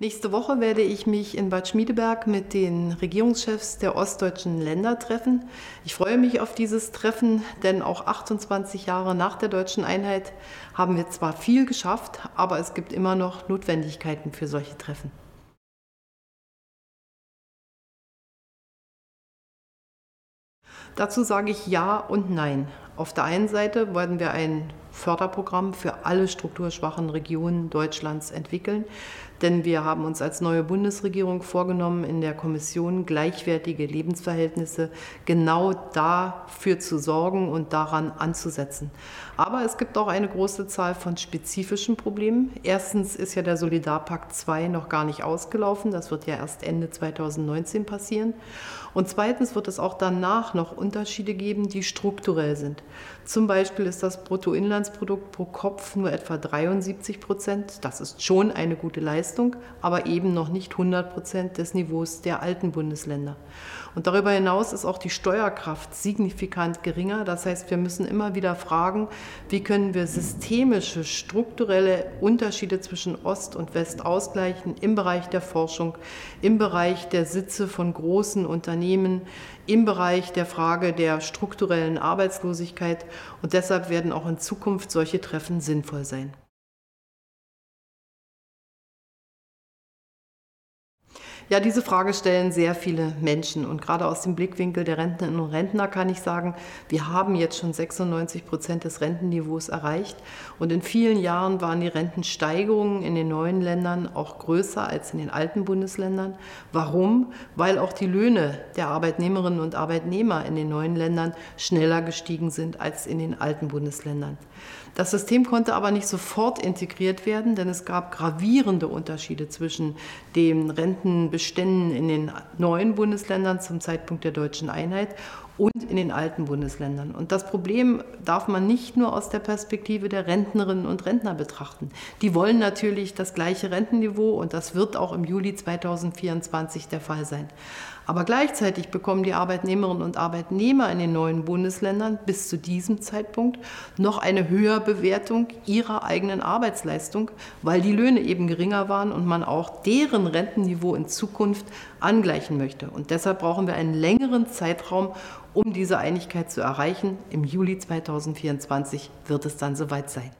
Nächste Woche werde ich mich in Bad Schmiedeberg mit den Regierungschefs der ostdeutschen Länder treffen. Ich freue mich auf dieses Treffen, denn auch 28 Jahre nach der deutschen Einheit haben wir zwar viel geschafft, aber es gibt immer noch Notwendigkeiten für solche Treffen. Dazu sage ich Ja und Nein. Auf der einen Seite werden wir ein Förderprogramm für alle strukturschwachen Regionen Deutschlands entwickeln, denn wir haben uns als neue Bundesregierung vorgenommen, in der Kommission gleichwertige Lebensverhältnisse genau dafür zu sorgen und daran anzusetzen. Aber es gibt auch eine große Zahl von spezifischen Problemen. Erstens ist ja der Solidarpakt 2 noch gar nicht ausgelaufen, das wird ja erst Ende 2019 passieren. Und zweitens wird es auch danach noch Unterschiede geben, die strukturell sind. Zum Beispiel ist das Bruttoinlandsprodukt pro Kopf nur etwa 73 Prozent. Das ist schon eine gute Leistung, aber eben noch nicht 100 Prozent des Niveaus der alten Bundesländer. Und darüber hinaus ist auch die Steuerkraft signifikant geringer. Das heißt, wir müssen immer wieder fragen, wie können wir systemische, strukturelle Unterschiede zwischen Ost und West ausgleichen im Bereich der Forschung, im Bereich der Sitze von großen Unternehmen, im Bereich der Frage der strukturellen Arbeitslosigkeit und deshalb werden auch in Zukunft solche Treffen sinnvoll sein. Ja, diese Frage stellen sehr viele Menschen. Und gerade aus dem Blickwinkel der Rentnerinnen und Rentner kann ich sagen, wir haben jetzt schon 96 Prozent des Rentenniveaus erreicht. Und in vielen Jahren waren die Rentensteigerungen in den neuen Ländern auch größer als in den alten Bundesländern. Warum? Weil auch die Löhne der Arbeitnehmerinnen und Arbeitnehmer in den neuen Ländern schneller gestiegen sind als in den alten Bundesländern. Das System konnte aber nicht sofort integriert werden, denn es gab gravierende Unterschiede zwischen den Rentenbeständen in den neuen Bundesländern zum Zeitpunkt der deutschen Einheit und in den alten Bundesländern. Und das Problem darf man nicht nur aus der Perspektive der Rentnerinnen und Rentner betrachten. Die wollen natürlich das gleiche Rentenniveau und das wird auch im Juli 2024 der Fall sein. Aber gleichzeitig bekommen die Arbeitnehmerinnen und Arbeitnehmer in den neuen Bundesländern bis zu diesem Zeitpunkt noch eine höhere Bewertung ihrer eigenen Arbeitsleistung, weil die Löhne eben geringer waren und man auch deren Rentenniveau in Zukunft angleichen möchte. Und deshalb brauchen wir einen längeren Zeitraum, um diese Einigkeit zu erreichen. Im Juli 2024 wird es dann soweit sein.